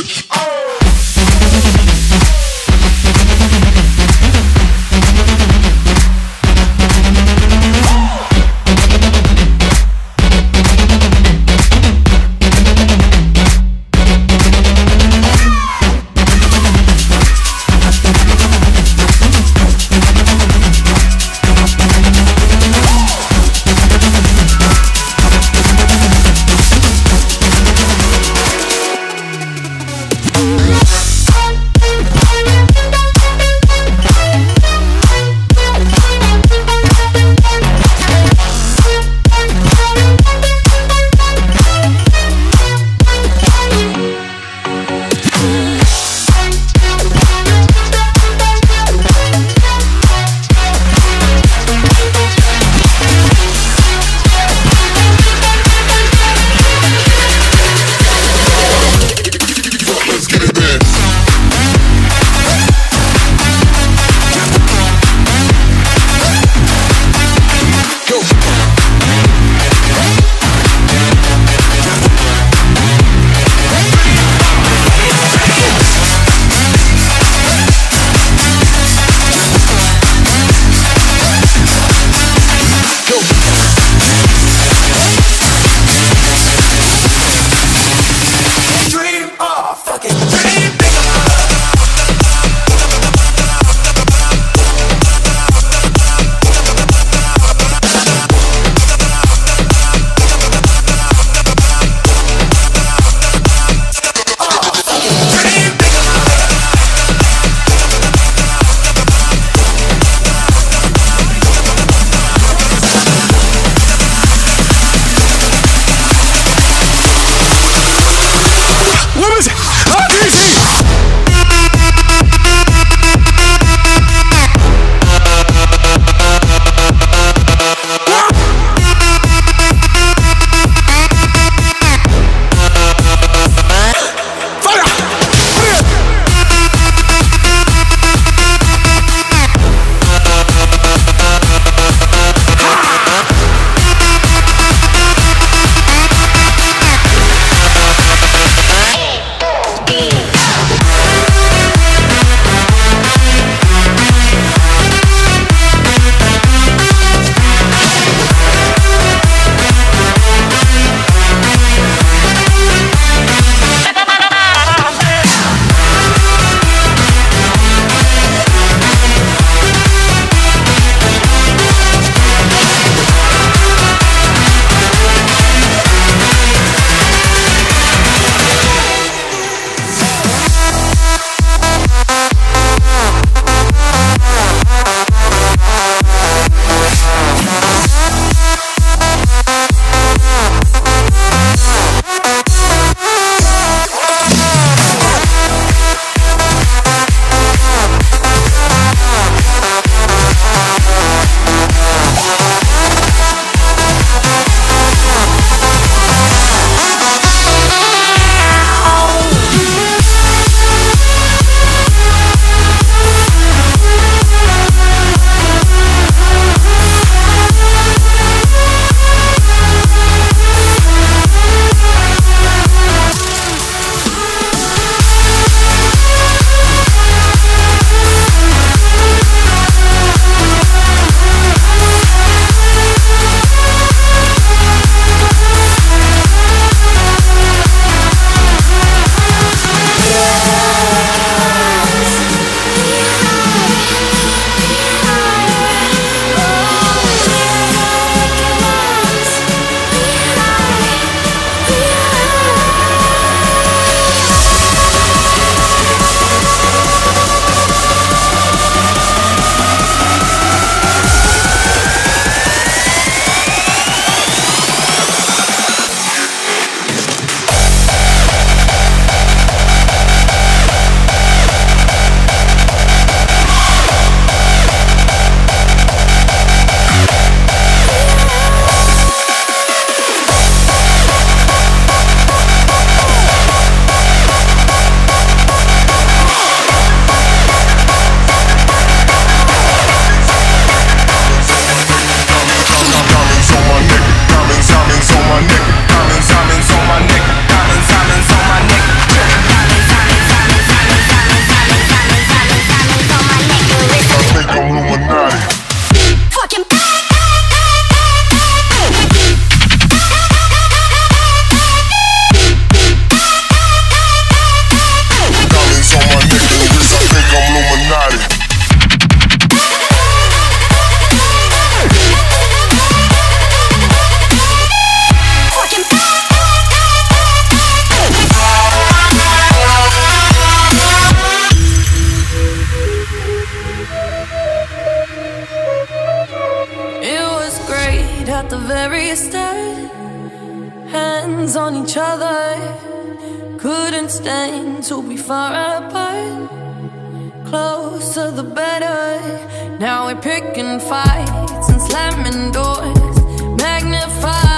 Africa. Each other. Couldn't stand to be far apart. Closer the better. Now we're picking fights and slamming doors. Magnify.